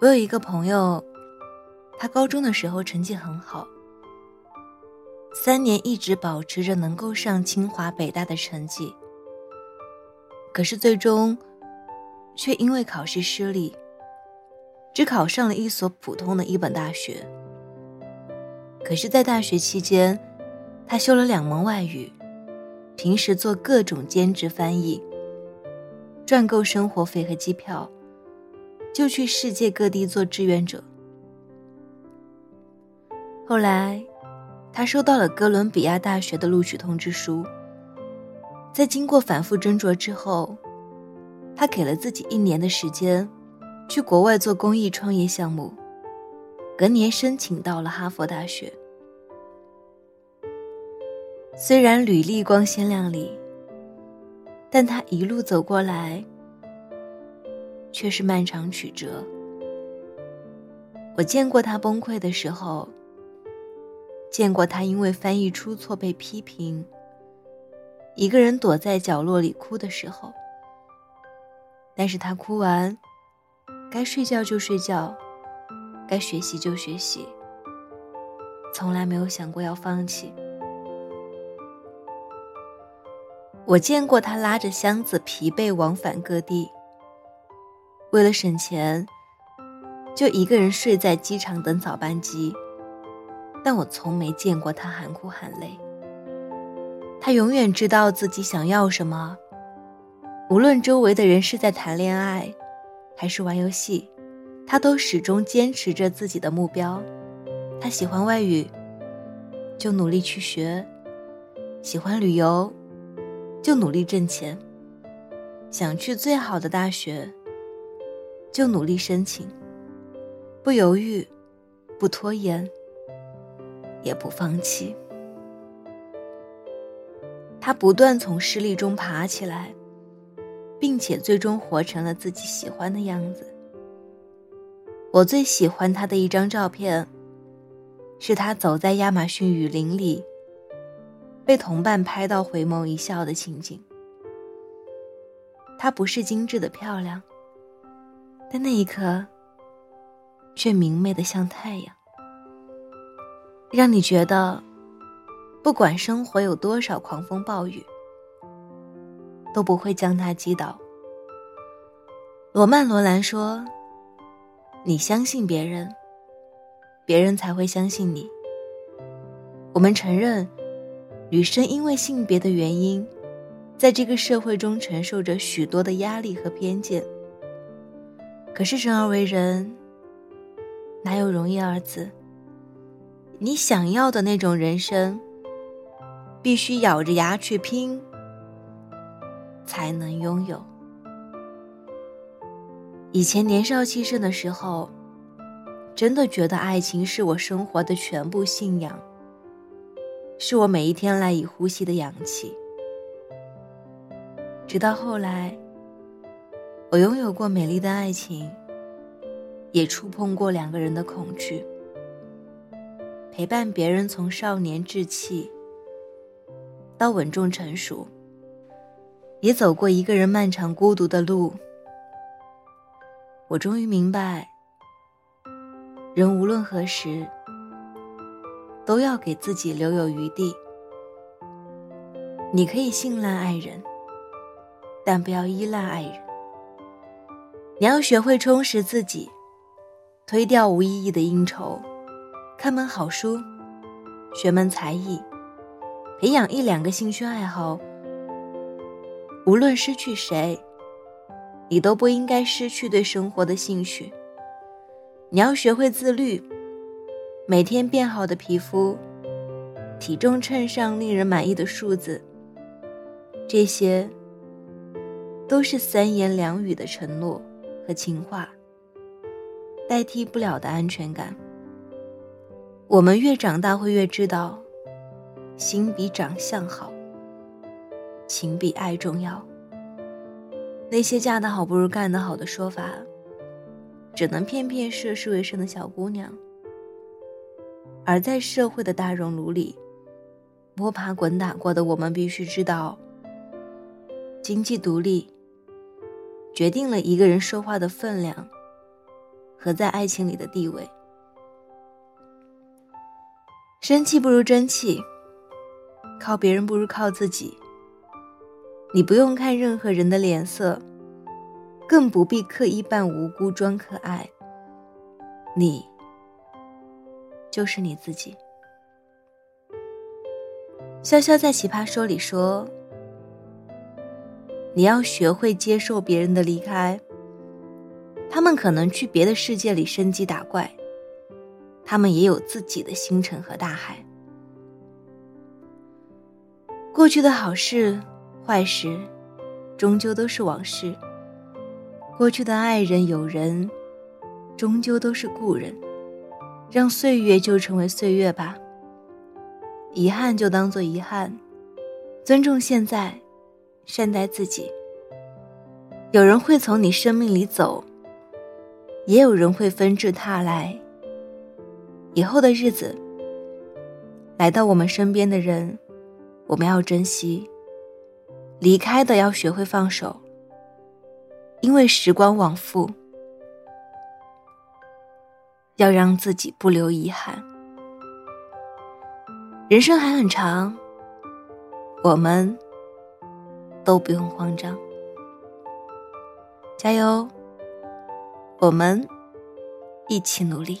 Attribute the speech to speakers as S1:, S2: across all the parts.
S1: 我有一个朋友，他高中的时候成绩很好，三年一直保持着能够上清华北大的成绩，可是最终却因为考试失利，只考上了一所普通的一本大学。可是，在大学期间，他修了两门外语，平时做各种兼职翻译，赚够生活费和机票，就去世界各地做志愿者。后来，他收到了哥伦比亚大学的录取通知书。在经过反复斟酌之后，他给了自己一年的时间，去国外做公益创业项目。隔年申请到了哈佛大学。虽然履历光鲜亮丽，但他一路走过来，却是漫长曲折。我见过他崩溃的时候，见过他因为翻译出错被批评，一个人躲在角落里哭的时候。但是他哭完，该睡觉就睡觉。该学习就学习，从来没有想过要放弃。我见过他拉着箱子疲惫往返各地，为了省钱，就一个人睡在机场等早班机。但我从没见过他喊哭喊累。他永远知道自己想要什么，无论周围的人是在谈恋爱，还是玩游戏。他都始终坚持着自己的目标，他喜欢外语，就努力去学；喜欢旅游，就努力挣钱；想去最好的大学，就努力申请，不犹豫，不拖延，也不放弃。他不断从失利中爬起来，并且最终活成了自己喜欢的样子。我最喜欢他的一张照片，是他走在亚马逊雨林里，被同伴拍到回眸一笑的情景。她不是精致的漂亮，但那一刻，却明媚的像太阳，让你觉得，不管生活有多少狂风暴雨，都不会将他击倒。罗曼·罗兰说。你相信别人，别人才会相信你。我们承认，女生因为性别的原因，在这个社会中承受着许多的压力和偏见。可是生而为人，哪有容易二字？你想要的那种人生，必须咬着牙去拼，才能拥有。以前年少气盛的时候，真的觉得爱情是我生活的全部信仰，是我每一天赖以呼吸的氧气。直到后来，我拥有过美丽的爱情，也触碰过两个人的恐惧，陪伴别人从少年稚气到稳重成熟，也走过一个人漫长孤独的路。我终于明白，人无论何时都要给自己留有余地。你可以信赖爱人，但不要依赖爱人。你要学会充实自己，推掉无意义的应酬，看门好书，学门才艺，培养一两个兴趣爱好。无论失去谁。你都不应该失去对生活的兴趣。你要学会自律，每天变好的皮肤，体重秤上令人满意的数字。这些，都是三言两语的承诺和情话，代替不了的安全感。我们越长大，会越知道，心比长相好，情比爱重要。那些嫁得好不如干得好的说法，只能骗骗涉世未深的小姑娘。而在社会的大熔炉里，摸爬滚打过的我们必须知道，经济独立决定了一个人说话的分量和在爱情里的地位。生气不如争气，靠别人不如靠自己。你不用看任何人的脸色，更不必刻意扮无辜装可爱。你就是你自己。潇潇在《奇葩说》里说：“你要学会接受别人的离开，他们可能去别的世界里升级打怪，他们也有自己的星辰和大海。过去的好事、坏事，终究都是往事；过去的爱人、友人，终究都是故人。让岁月就成为岁月吧。”遗憾就当做遗憾，尊重现在，善待自己。有人会从你生命里走，也有人会纷至沓来。以后的日子，来到我们身边的人，我们要珍惜；离开的要学会放手，因为时光往复，要让自己不留遗憾。人生还很长，我们都不用慌张，加油！我们一起努力。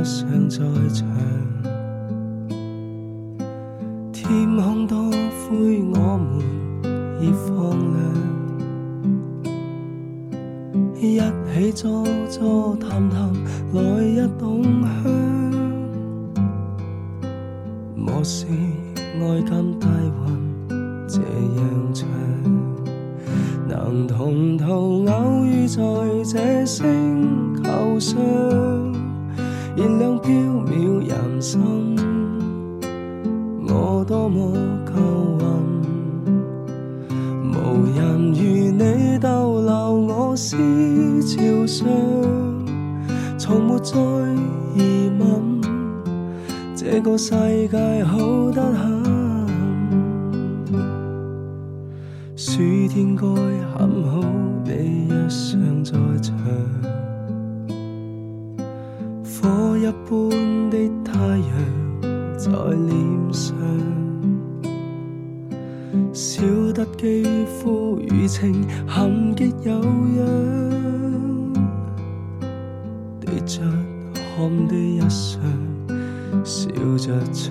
S2: 你若尚在场，天空多灰，我们已放亮，一起坐坐谈谈，来一桶香。莫视爱今大运这样长，能同途偶遇在这星球上。燃亮飘渺人生，我多么够运，无人如你逗留我思潮上，从没再疑问，这个世界好得很，暑天该很好，你若尚在场。一般的太阳在脸上，笑得肌肤如情，含极有样。滴着汗的一双，笑着唱。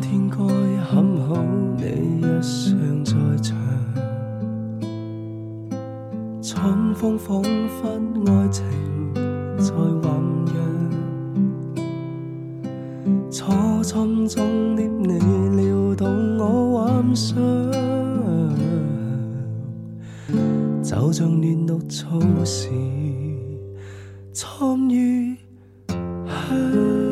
S2: 就像嫩绿草時參與香。